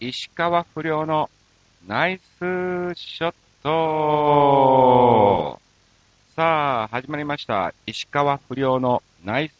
石川不良のナイスショットさあ、始まりました。石川不良のナイス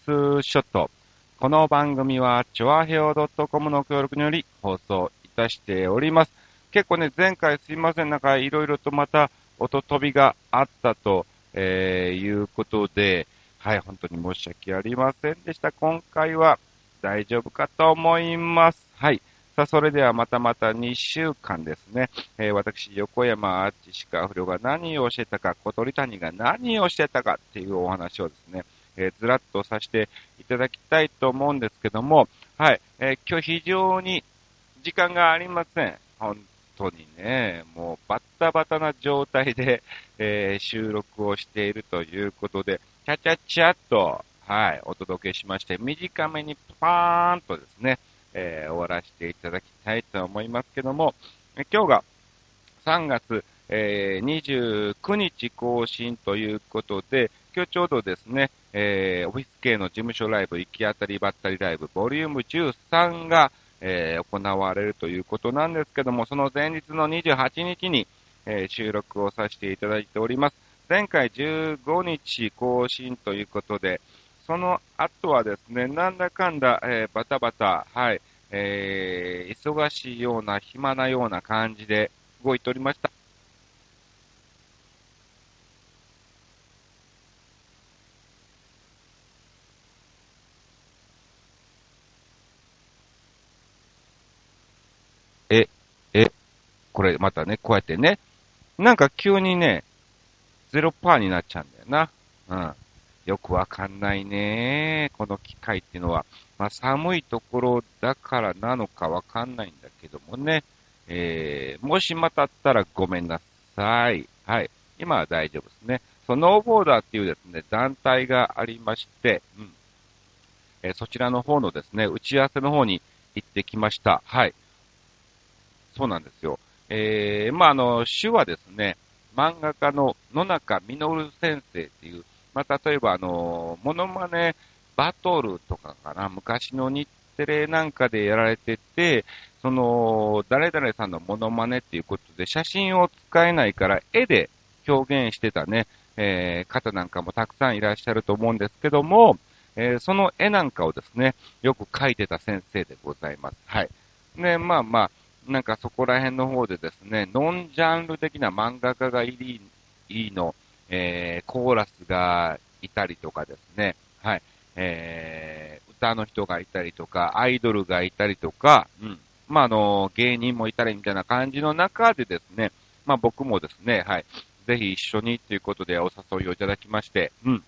ショット。この番組は、チョアヘオ .com の協力により放送いたしております。結構ね、前回すいません、なんかいろいろとまた音飛びがあったと、えー、いうことで、はい、本当に申し訳ありませんでした。今回は大丈夫かと思います。はい。さあ、それではまたまた2週間ですね。えー、私、横山あっち鹿不良が何をしてたか、小鳥谷が何をしてたかっていうお話をですね、えー、ずらっとさせていただきたいと思うんですけども、はい、えー、今日非常に時間がありません。本当にね、もうバッタバタな状態で、えー、収録をしているということで、ちゃちゃちゃっと、はい、お届けしまして、短めにパーンとですね、えー、終わらせていただきたいと思いますけども、今日が3月、えー、29日更新ということで、今日ちょうどですね、えー、オフィス系の事務所ライブ、行き当たりばったりライブ、ボリューム13が、えー、行われるということなんですけども、その前日の28日に、えー、収録をさせていただいております。前回15日更新ということで、その後はですね、なんだかんだ、えー、バタバタ、はい、えー、忙しいような、暇なような感じで動いておりました。え、え、これまたね、こうやってね、なんか急にね、0%になっちゃうんだよな。うん。よくわかんないね。この機械っていうのは。まあ、寒いところだからなのかわかんないんだけどもね。えー、もしまたあったらごめんなさい。はい。今は大丈夫ですね。スノーボーダーっていうですね、団体がありまして、うん。えー、そちらの方のですね、打ち合わせの方に行ってきました。はい。そうなんですよ。えー、まあ、あの、手話ですね、漫画家の野中実先生っていう、まあ、例えばあの、モノマネバトルとかかな、昔の日テレなんかでやられてて、その、誰々さんのモノマネっていうことで、写真を使えないから絵で表現してたね、えー、方なんかもたくさんいらっしゃると思うんですけども、えー、その絵なんかをですね、よく描いてた先生でございます。はい。ね、まあまあ、なんかそこら辺の方でですね、ノンジャンル的な漫画家がいり、いいの、えー、コーラスがいたりとかですね、はい、えー、歌の人がいたりとか、アイドルがいたりとか、うん、まあ、あの、芸人もいたりみたいな感じの中でですね、まあ僕もですね、はい、ぜひ一緒にということでお誘いをいただきまして、うん、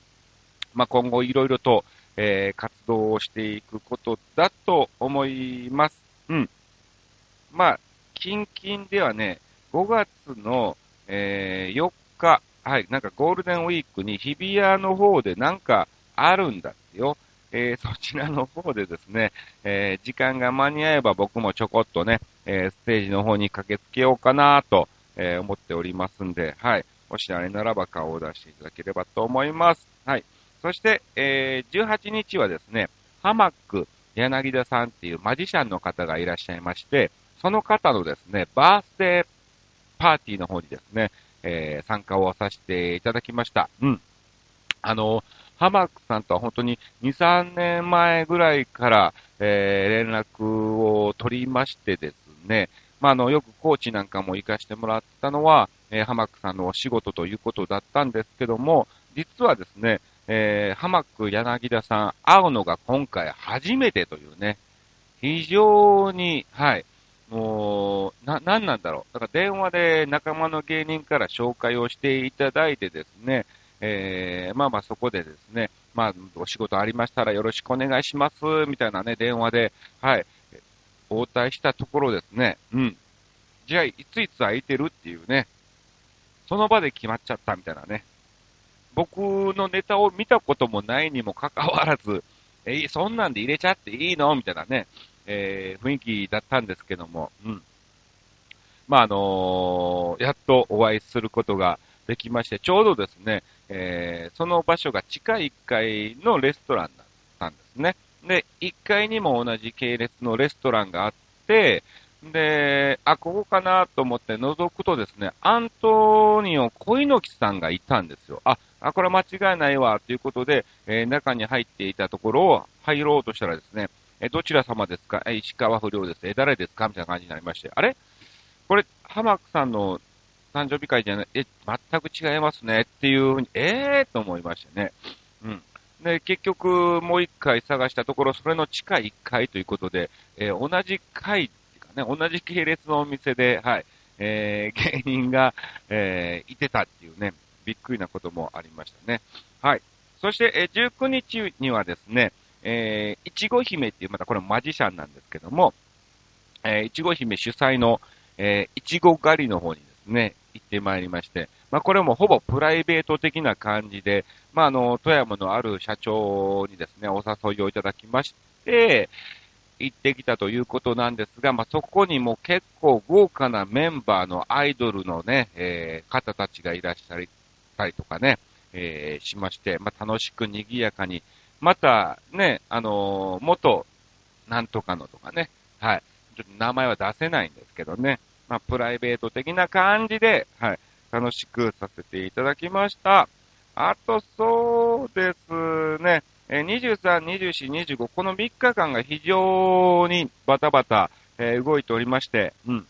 まあ今後いろいろと、えー、活動をしていくことだと思います。うん。まあ、近々ではね、5月の、えー、4日、はい、なんかゴールデンウィークに日比谷の方でなんかあるんだよ。えー、そちらの方でですね、えー、時間が間に合えば僕もちょこっとね、えー、ステージの方に駆けつけようかなと、え思っておりますんで、はい。もしあれならば顔を出していただければと思います。はい。そして、え18日はですね、ハマック柳田さんっていうマジシャンの方がいらっしゃいまして、その方のですね、バースデーパーティーの方にですね、え、参加をさせていただきました。うん。あの、ハマックさんとは本当に2、3年前ぐらいから、えー、連絡を取りましてですね、まあ、あの、よくコーチなんかも行かしてもらったのは、えー、ハマックさんのお仕事ということだったんですけども、実はですね、えー、ハマック柳田さん会うのが今回初めてというね、非常に、はい、もう、な、なんなんだろう。だから電話で仲間の芸人から紹介をしていただいてですね、えー、まあまあそこでですね、まあ、お仕事ありましたらよろしくお願いします、みたいなね、電話で、はい、応対したところですね、うん。じゃあ、いついつ空いてるっていうね、その場で決まっちゃったみたいなね。僕のネタを見たこともないにもかかわらず、え、そんなんで入れちゃっていいの？みたいなね。えー、雰囲気だったんですけども、うん。まあ、あのー、やっとお会いすることができまして、ちょうどですね、えー、その場所が地下1階のレストランだったんですね。で、1階にも同じ系列のレストランがあって、で、あ、ここかなと思って覗くとですね、アントニオ小猪木さんがいたんですよ。あ、あ、これは間違いないわ、ということで、えー、中に入っていたところを入ろうとしたらですね、えどちら様ですか？え石川不良です。え誰ですか？みたいな感じになりまして。あれ？これ、浜木さんの誕生日会じゃない、え、全く違いますね。っていうふうに、ええー、と思いましてね。うん。で、結局、もう一回探したところ、それの地下1階ということで、えー、同じ階っていうかね、同じ系列のお店で、はい、えー、芸人が、えー、いてたっていうね、びっくりなこともありましたね。はい。そして、えー、19日にはですね、えー、いちご姫っていう、またこれマジシャンなんですけども、えー、いちご姫主催の、えー、いちご狩りの方にね、行ってまいりまして、まあ、これもほぼプライベート的な感じで、まあ、あの、富山のある社長にですね、お誘いをいただきまして、行ってきたということなんですが、まあ、そこにも結構豪華なメンバーのアイドルのね、えー、方たちがいらっしゃったりとかね、えー、しまして、まあ、楽しく賑やかに、また、ね、あのー、元、なんとかのとかね、はい。ちょっと名前は出せないんですけどね。まあ、プライベート的な感じで、はい。楽しくさせていただきました。あと、そうですね。23、24、25、この3日間が非常にバタバタ、えー、動いておりまして、うん。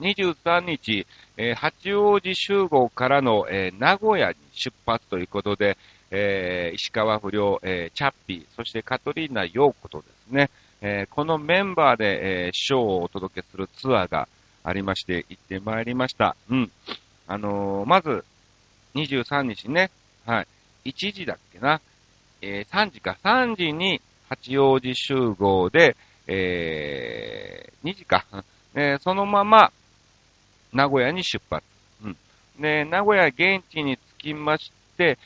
23日、えー、八王子集合からの、えー、名古屋に出発ということで、えー、石川不良、えー、チャッピー、そしてカトリーナ陽子とですね、えー、このメンバーで、えー、ショーをお届けするツアーがありまして、行ってまいりました。うん。あのー、まず、23日ね、はい、1時だっけな、えー、3時か、3時に八王子集合で、えー、2時か、えー、そのまま、名古屋に出発。うん。で、名古屋現地に着きまして、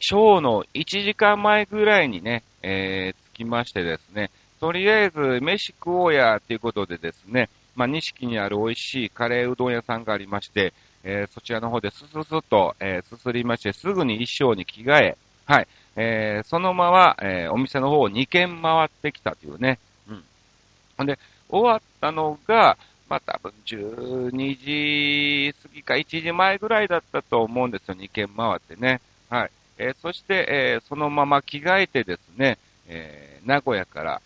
ショーの1時間前ぐらいにね、えー、着きましてですね、とりあえず飯食おうやっていうことでですね、まあ、錦にある美味しいカレーうどん屋さんがありまして、えー、そちらの方でスススッと、えー、すすりまして、すぐに衣装に着替え、はい、えー、そのまま、えー、お店の方を2軒回ってきたというね、うん。んで、終わったのが、まあ、多分12時過ぎか1時前ぐらいだったと思うんですよ、2軒回ってね。はい。えー、そして、えー、そのまま着替えてですね、えー、名古屋から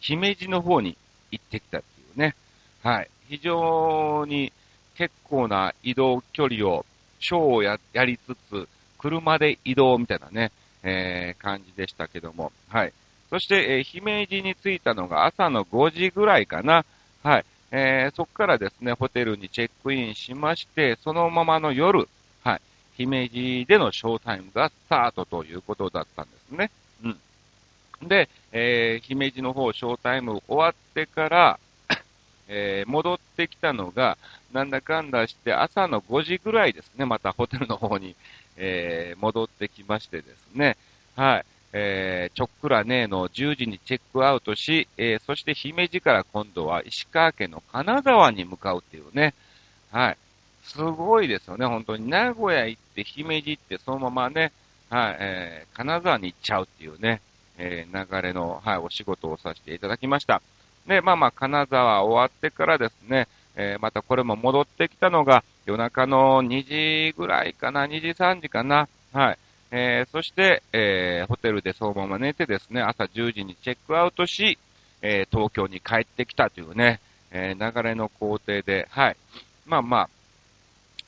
姫路の方に行ってきたっていうね。はい。非常に結構な移動距離を、ショーをややりつつ、車で移動みたいなね、えー、感じでしたけども。はい。そして、えー、姫路に着いたのが朝の5時ぐらいかな。はい。えー、そこからですね、ホテルにチェックインしまして、そのままの夜、はい姫路でのショータイムがスタートということだったんですね。うん。で、えー、姫路の方、ショータイム終わってから、えー、戻ってきたのが、なんだかんだして朝の5時ぐらいですね、またホテルの方に、えー、戻ってきましてですね、はい、えー、ちょっくらねの10時にチェックアウトし、えー、そして姫路から今度は石川県の金沢に向かうっていうね、はい、すごいですよね、本当に。名古屋行って、姫路行って、そのままね、はい、えー、金沢に行っちゃうっていうね、えー、流れの、はい、お仕事をさせていただきました。で、まあまあ、金沢終わってからですね、えー、またこれも戻ってきたのが、夜中の2時ぐらいかな、2時3時かな、はい。えー、そして、えー、ホテルでそのまま寝てですね、朝10時にチェックアウトし、えー、東京に帰ってきたというね、え、流れの工程で、はい。まあまあ、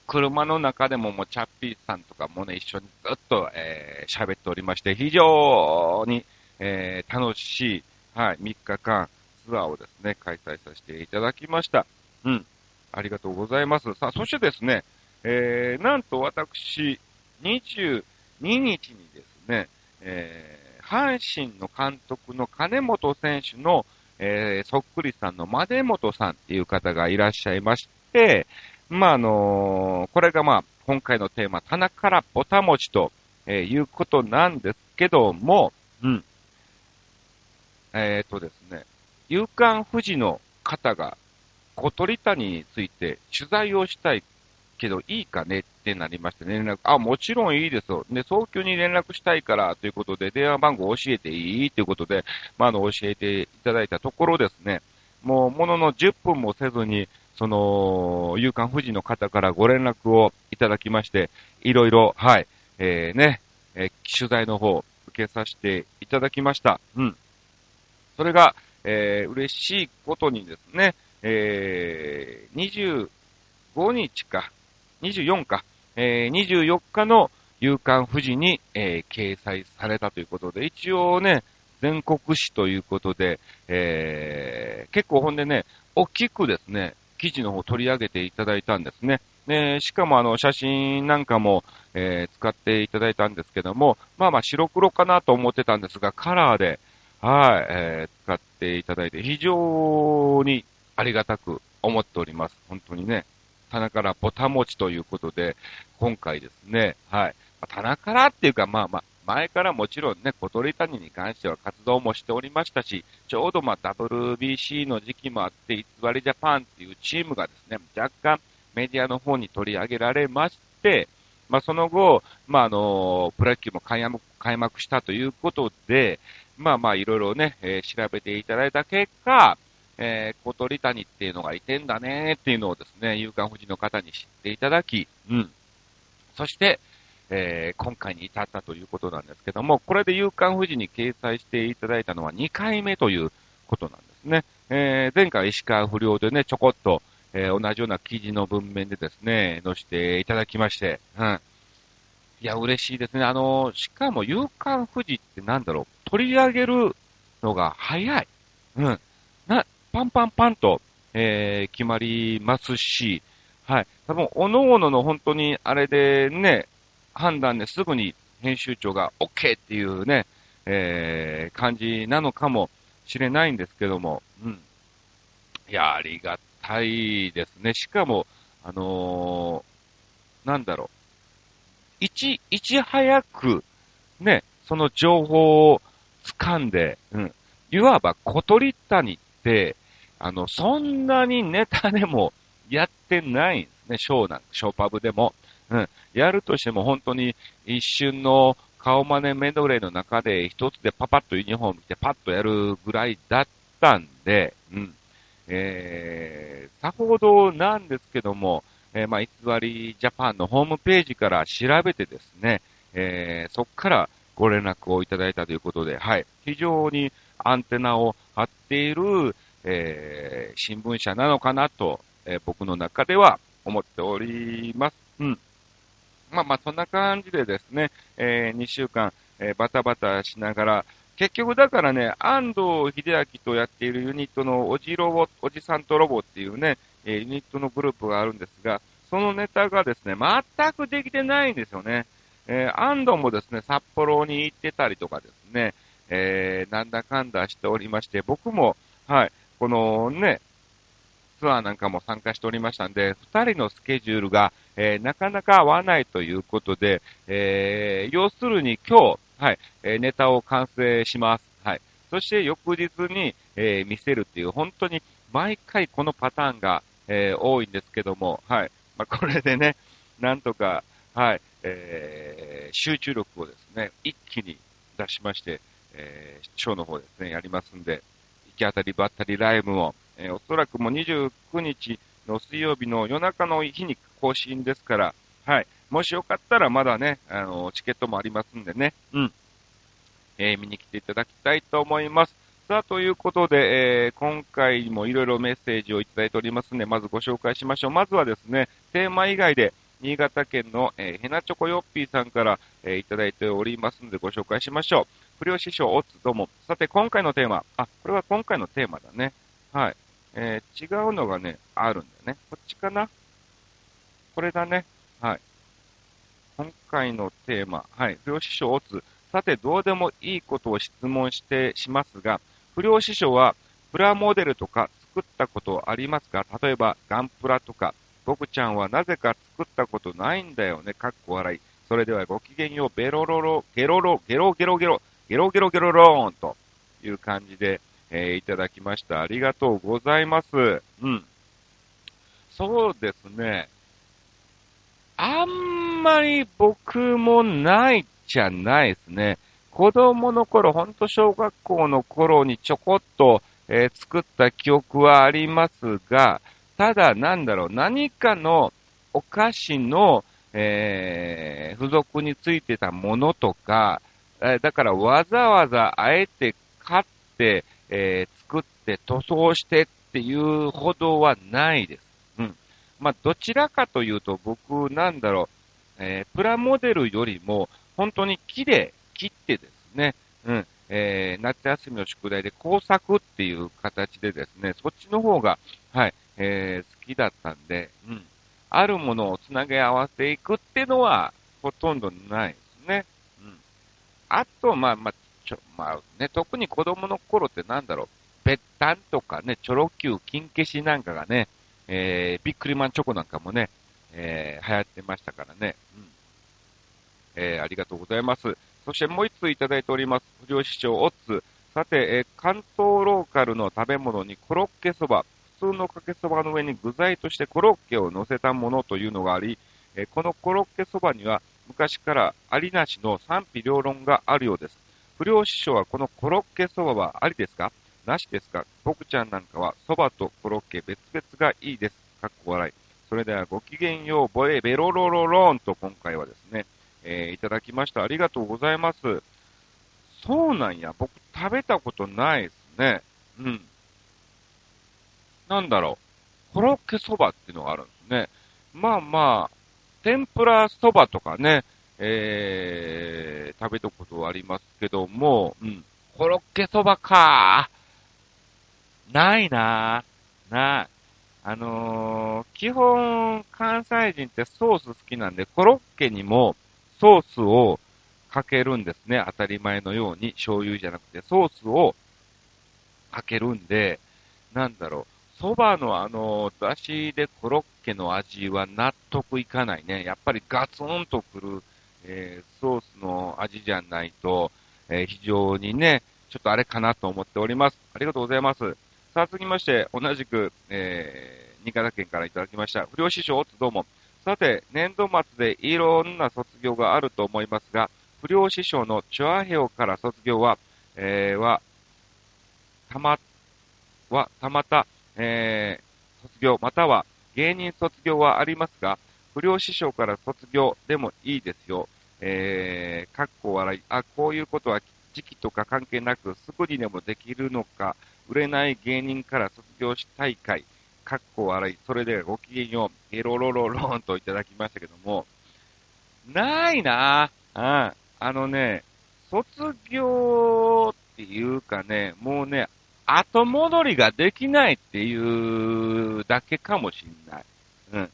車の中でももうチャッピーさんとかもね、一緒にずっと、えー、喋っておりまして、非常に、え、楽しい、はい、3日間ツアーをですね、開催させていただきました。うん。ありがとうございます。さあ、そしてですね、えー、なんと私、22日にですね、えー、阪神の監督の金本選手の、えー、そっくりさんのマデモトさんっていう方がいらっしゃいまして、まあ、あのー、これがまあ、今回のテーマ、棚からぼたもちと、えー、いうことなんですけども、うん。えっ、ー、とですね、夕刊富士の方が小鳥谷について取材をしたいけどいいかねってなりまして連絡、あ、もちろんいいですよ。で、早急に連絡したいからということで、電話番号教えていいということで、まあ、あの、教えていただいたところですね、もう、ものの10分もせずに、その、夕刊富士の方からご連絡をいただきまして、いろいろ、はい、えー、ね、えー、取材の方、受けさせていただきました。うん。それが、えー、嬉しいことにですね、えー、25日か、24か、えー、24日の夕刊富士に、えー、掲載されたということで、一応ね、全国紙ということで、えー、結構ほんでね、大きくですね、記事の方取り上げていただいたんですね。で、しかもあの、写真なんかも、えー、使っていただいたんですけども、まあまあ白黒かなと思ってたんですが、カラーで、はい、えー、使っていただいて、非常にありがたく思っております。本当にね。棚からぼたもちということで、今回ですね、はい。棚からっていうか、まあまあ、前からもちろんね、小鳥谷に関しては活動もしておりましたし、ちょうどまあ WBC の時期もあって、偽りジャパンっていうチームがですね、若干メディアの方に取り上げられまして、まあその後、まああの、プロ野球も開幕開幕したということで、まあまあいろいろね、えー、調べていただいた結果、えー、小鳥谷っていうのがいてんだねっていうのをですね、夕刊富士の方に知っていただき、うん。そして、えー、今回に至ったということなんですけども、これで夕刊富士に掲載していただいたのは2回目ということなんですね。えー、前回石川不良でね、ちょこっと、えー、同じような記事の文面でですね、載せていただきまして、うん。いや、嬉しいですね。あの、しかも夕刊富士ってなんだろう、取り上げるのが早い。うん。な、パンパンパンと、えー、決まりますし、はい。多分、おのおのの本当にあれでね、判断ですぐに編集長が OK っていうね、えー、感じなのかもしれないんですけども、うん。いや、ありがたいですね。しかも、あのー、なんだろう。いち、いち早く、ね、その情報を掴んで、うん。いわば小鳥谷って、あの、そんなにネタでもやってないんですね、ショーなん、ショーパブでも。うん。やるとしても本当に一瞬の顔真似メドレーの中で一つでパパッとユニフォーム着てパッとやるぐらいだったんで、うん。えー、さほどなんですけども、えー、まあ、偽りジャパンのホームページから調べてですね、えー、そこからご連絡をいただいたということで、はい。非常にアンテナを張っている、えー、新聞社なのかなと、えー、僕の中では思っております。うん。まあまあ、そんな感じでですね、えー、2週間、えー、バタバタしながら、結局だからね、安藤秀明とやっているユニットのおじロボ、おじさんとロボっていうね、え、ユニットのグループがあるんですが、そのネタがですね、全くできてないんですよね。えー、安藤もですね、札幌に行ってたりとかですね、えー、なんだかんだしておりまして、僕も、はい、このね、ツアーなんかも参加しておりましたんで、二人のスケジュールが、えー、なかなか合わないということで、えー、要するに今日、はい、え、ネタを完成します。はい。そして翌日に、え、見せるっていう、本当に毎回このパターンが、えー、多いんですけども、はい。まあ、これでね、なんとか、はい、えー、集中力をですね、一気に出しまして、えー、ショーの方ですね、やりますんで、行き当たりばったりライブも、えー、おそらくもう29日の水曜日の夜中の日に更新ですから、はい。もしよかったらまだね、あの、チケットもありますんでね、うん。えー、見に来ていただきたいと思います。さあ、ということで、えー、今回もいろいろメッセージをいただいておりますので、まずご紹介しましょう。まずはですね、テーマ以外で、新潟県の、えー、ヘナチョコヨッピーさんから、えー、いただいておりますので、ご紹介しましょう。不良師匠、おつどうも。さて、今回のテーマ。あ、これは今回のテーマだね。はい。えー、違うのがね、あるんだよね。こっちかな？これだね。はい。今回のテーマ。はい。不良師匠、おつ。さて、どうでもいいことを質問してしますが、不良師匠はプラモデルとか作ったことありますか例えば、ガンプラとか。僕ちゃんはなぜか作ったことないんだよね。かっこ笑い。それではごきげんよう、ベロロロ、ゲロロ、ゲロゲロゲロ、ゲロゲロゲロローンという感じで、えー、いただきました。ありがとうございます。うん。そうですね。あんまり僕もないじゃないですね。子供の頃、ほんと小学校の頃にちょこっと、えー、作った記憶はありますが、ただ、なんだろう、何かのお菓子の、えー、付属についてたものとか、えー、だからわざわざあえて買って、えー、作って塗装してっていうほどはないです。うん。まあ、どちらかというと僕、なんだろう、え、プラモデルよりも、本当に木で切ってですね、うん、えー、夏休みの宿題で工作っていう形でですね、そっちの方が、はい、えー、好きだったんで、うん、あるものをつなげ合わせていくっていうのは、ほとんどないですね。うん。あと、まあまあ、ちょ、まあね、特に子供の頃ってなんだろう、ぺったんとかね、チョロ Q、金消しなんかがね、えー、ビックリマンチョコなんかもね、えー、流行ってましたからね。うん。えー、ありがとうございます。そしてもう一ついただいております。不良師匠オッツ。さて、え、関東ローカルの食べ物にコロッケそば、普通のかけそばの上に具材としてコロッケを乗せたものというのがあり、え、このコロッケそばには昔からありなしの賛否両論があるようです。不良師匠はこのコロッケそばはありですか？なしですか？僕ちゃんなんかはそばとコロッケ別々がいいです。かっこ笑い。それではごきげんよう、ボエベロロロローンと今回はですね、えー、いただきました。ありがとうございます。そうなんや。僕食べたことないですね。うん。なんだろう。コロッケそばっていうのがあるんですね。まあまあ、天ぷらそばとかね、えー、食べたことはありますけども、うん。コロッケそばかないなない。あのー、基本、関西人ってソース好きなんで、コロッケにも、ソースをかけるんですね。当たり前のように、醤油じゃなくて、ソースをかけるんで、なんだろう、蕎麦のあの、だしでコロッケの味は納得いかないね。やっぱりガツンとくる、えー、ソースの味じゃないと、えー、非常にね、ちょっとあれかなと思っております。ありがとうございます。さあ、続きまして、同じく、えー、新潟県からいただきました。不良師匠、どうも。さて、年度末でいろんな卒業があると思いますが、不良師匠のチョアヘオから卒業は、えー、は、たま、は、たまた、えー、卒業、または芸人卒業はありますが、不良師匠から卒業でもいいですよ。えー、かっこ笑い。あ、こういうことは時期とか関係なく、すぐにでもできるのか、売れない芸人から卒業したい会。かっこ笑い、それでごきげんよう、ゲロロロロンといただきましたけども、ないなぁ。あのね、卒業っていうかね、もうね、後戻りができないっていうだけかもしんない。うん。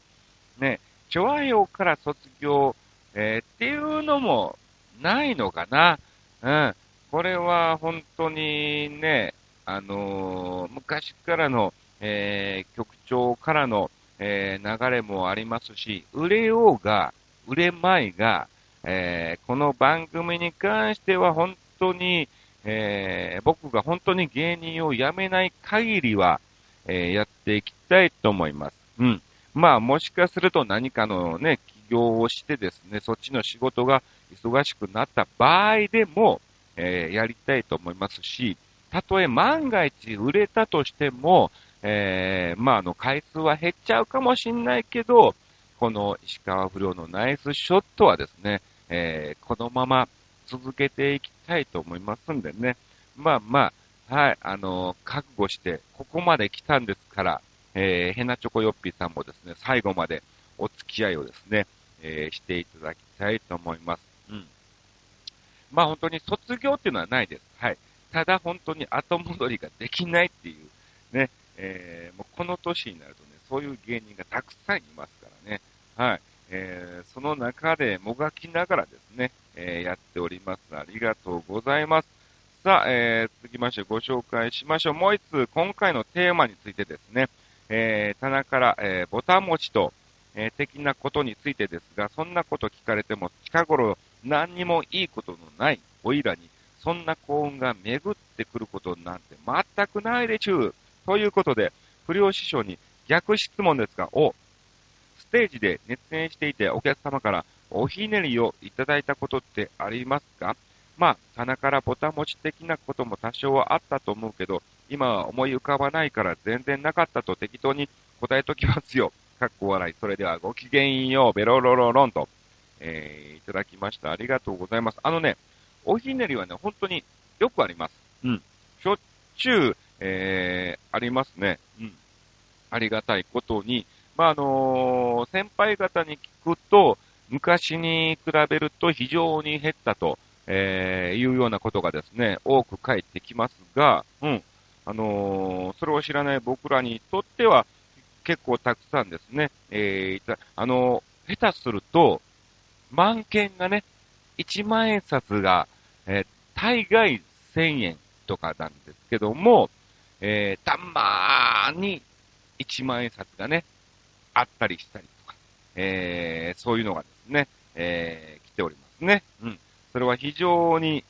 ね、チョアヨから卒業、えー、っていうのもないのかな。うん。これは本当にね、あのー、昔からのえー、局長からの、えー、流れもありますし、売れようが、売れまいが、えー、この番組に関しては本当に、えー、僕が本当に芸人を辞めない限りは、えー、やっていきたいと思います。うん。まあ、もしかすると何かのね、起業をしてですね、そっちの仕事が忙しくなった場合でも、えー、やりたいと思いますし、たとえ万が一売れたとしても、えー、まあ、あの、回数は減っちゃうかもしんないけど、この石川不良のナイスショットはですね、えー、このまま続けていきたいと思いますんでね。まあまあ、はい、あのー、覚悟して、ここまで来たんですから、えー、ヘナチョコヨッピーさんもですね、最後までお付き合いをですね、えー、していただきたいと思います。うん。まあ本当に卒業っていうのはないです。はい。ただ本当に後戻りができないっていう、ね、えー、もうこの年になるとね、そういう芸人がたくさんいますからね。はい。えー、その中でもがきながらですね、えー、やっております。ありがとうございます。さあ、えー、続きましてご紹介しましょう。もう一つ、今回のテーマについてですね、えー、棚から、えー、ボタン持ちと、えー、的なことについてですが、そんなこと聞かれても、近頃何にもいいことのないおいらに、そんな幸運が巡ってくることなんて全くないでちゅう。ということで、不良師匠に逆質問ですが、お、ステージで熱演していてお客様からおひねりをいただいたことってありますか？まあ、棚からボタン持ち的なことも多少はあったと思うけど、今は思い浮かばないから全然なかったと適当に答えときますよ。かっこ笑い。それではごきげんよう、ベロロロロンと、えー、いただきました。ありがとうございます。あのね、おひねりはね、本当によくあります。うん。しょっちゅう、えー、ありますね。うん。ありがたいことに、まあ、あのー、先輩方に聞くと、昔に比べると非常に減ったと、えー、いうようなことがですね、多く返ってきますが、うん。あのー、それを知らない僕らにとっては、結構たくさんですね、えー、あのー、下手すると、万件がね、1万円札が、えー、大概1000円とかなんですけども、えー、たまーに1万円札がね、あったりしたりとか、えー、そういうのがですね、えー、来ておりますね。うん。それは非常に、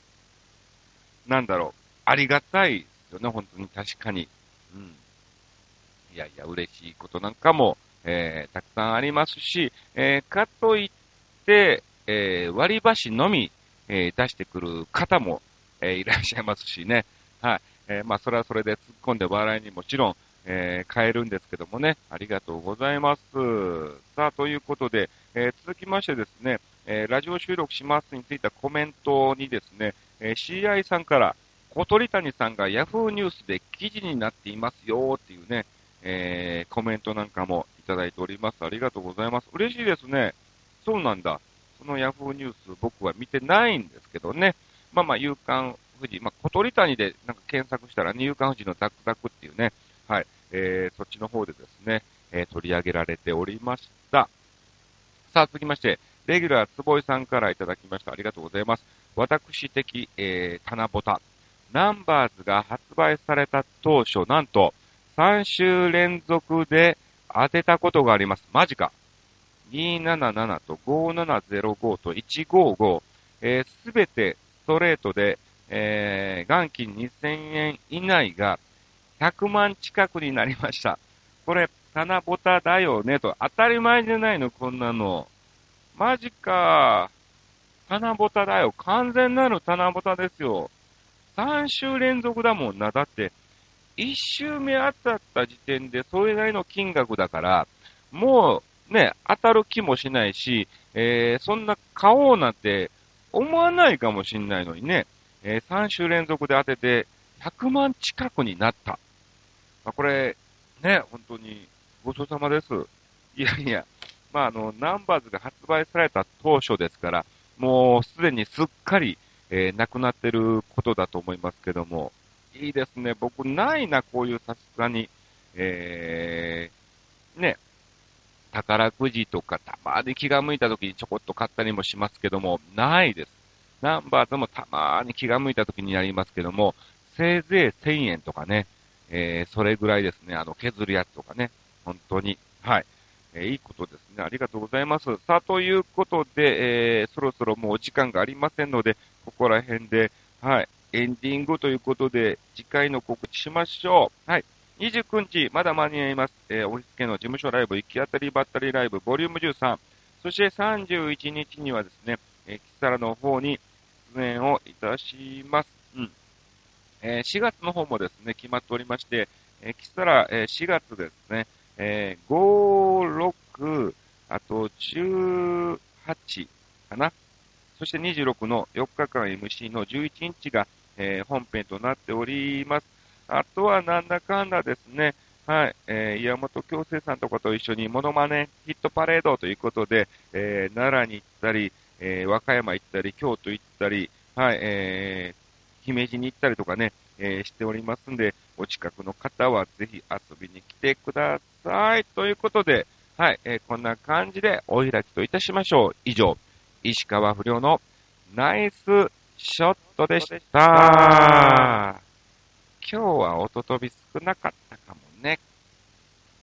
なんだろう、ありがたいですよね、本当に確かに。うん。いやいや、嬉しいことなんかも、えー、たくさんありますし、えー、かといって、えー、割り箸のみ、えー、出してくる方も、えー、いらっしゃいますしね。はい。えー、まあ、それはそれで突っ込んで笑いにもちろん、えー、変えるんですけどもね、ありがとうございます。さあ、ということで、えー、続きましてですね、えー、ラジオ収録しますについたコメントにですね、え CI さんから、小鳥谷さんが Yahoo ニュースで記事になっていますよっていうね、えコメントなんかもいただいております。ありがとうございます。嬉しいですね。そうなんだ。その Yahoo ニュース僕は見てないんですけどね。まあまあ、夕刊富士、まあ、小鳥谷でなんか検索したら、ね、夕刊富士のザクザクっていうね、はい、えー、そっちの方でですね、えー、取り上げられておりました。さあ、続きまして、レギュラー坪井さんからいただきました。ありがとうございます。私的、えー、棚ぼた。ナンバーズが発売された当初、なんと、3週連続で当てたことがあります。マジか。277と5705と155、えす、べてストレートで、えー、元金2000円以内が100万近くになりました。これ、棚ぼただよねと。当たり前じゃないの、こんなの。マジか。棚ぼただよ。完全なる棚ぼたですよ。3週連続だもんな。だって、1週目当たった時点でそれなりの金額だから、もうね、当たる気もしないし、えー、そんな買おうなんて思わないかもしんないのにね、えー、3週連続で当てて100万近くになった。まあ、これ、ね、本当にごちそうさまです。いやいや、まあ、あの、ナンバーズが発売された当初ですから、もうすでにすっかり、えー、なくなってることだと思いますけども、いいですね。僕、ないな、こういうさすがに、えー、ね、宝くじとかたまに気が向いた時にちょこっと買ったりもしますけども、ないです。ナンバーズもたまに気が向いた時になりますけども、せいぜい1000円とかね、えー、それぐらいですね、あの、削るやつとかね、本当に、はい。えー、いいことですね。ありがとうございます。さあ、ということで、えー、そろそろもうお時間がありませんので、ここら辺で、はい、エンディングということで、次回の告知しましょう。はい。29日、まだ間に合います。えー、オフィス系の事務所ライブ、行き当たりばったりライブ、ボリューム13。そして31日にはですね、えー、キサラの方に出演をいたします。うん。えー、4月の方もですね、決まっておりまして、えー、キサラ、えー、4月ですね、えー、5、6、あと18かな。そして26の4日間 MC の11日が、えー、本編となっております。あとはなんだかんだですね、はい、えー、岩本京生さんとかと一緒にモノマネヒットパレードということで、えー、奈良に行ったり、えー、和歌山行ったり、京都行ったり、はい、えー、姫路に行ったりとかね、えー、しておりますんで、お近くの方はぜひ遊びに来てください。ということで、はい、えー、こんな感じでお開きといたしましょう。以上、石川不良のナイスショットでした。今日は音飛び少なかったかもね。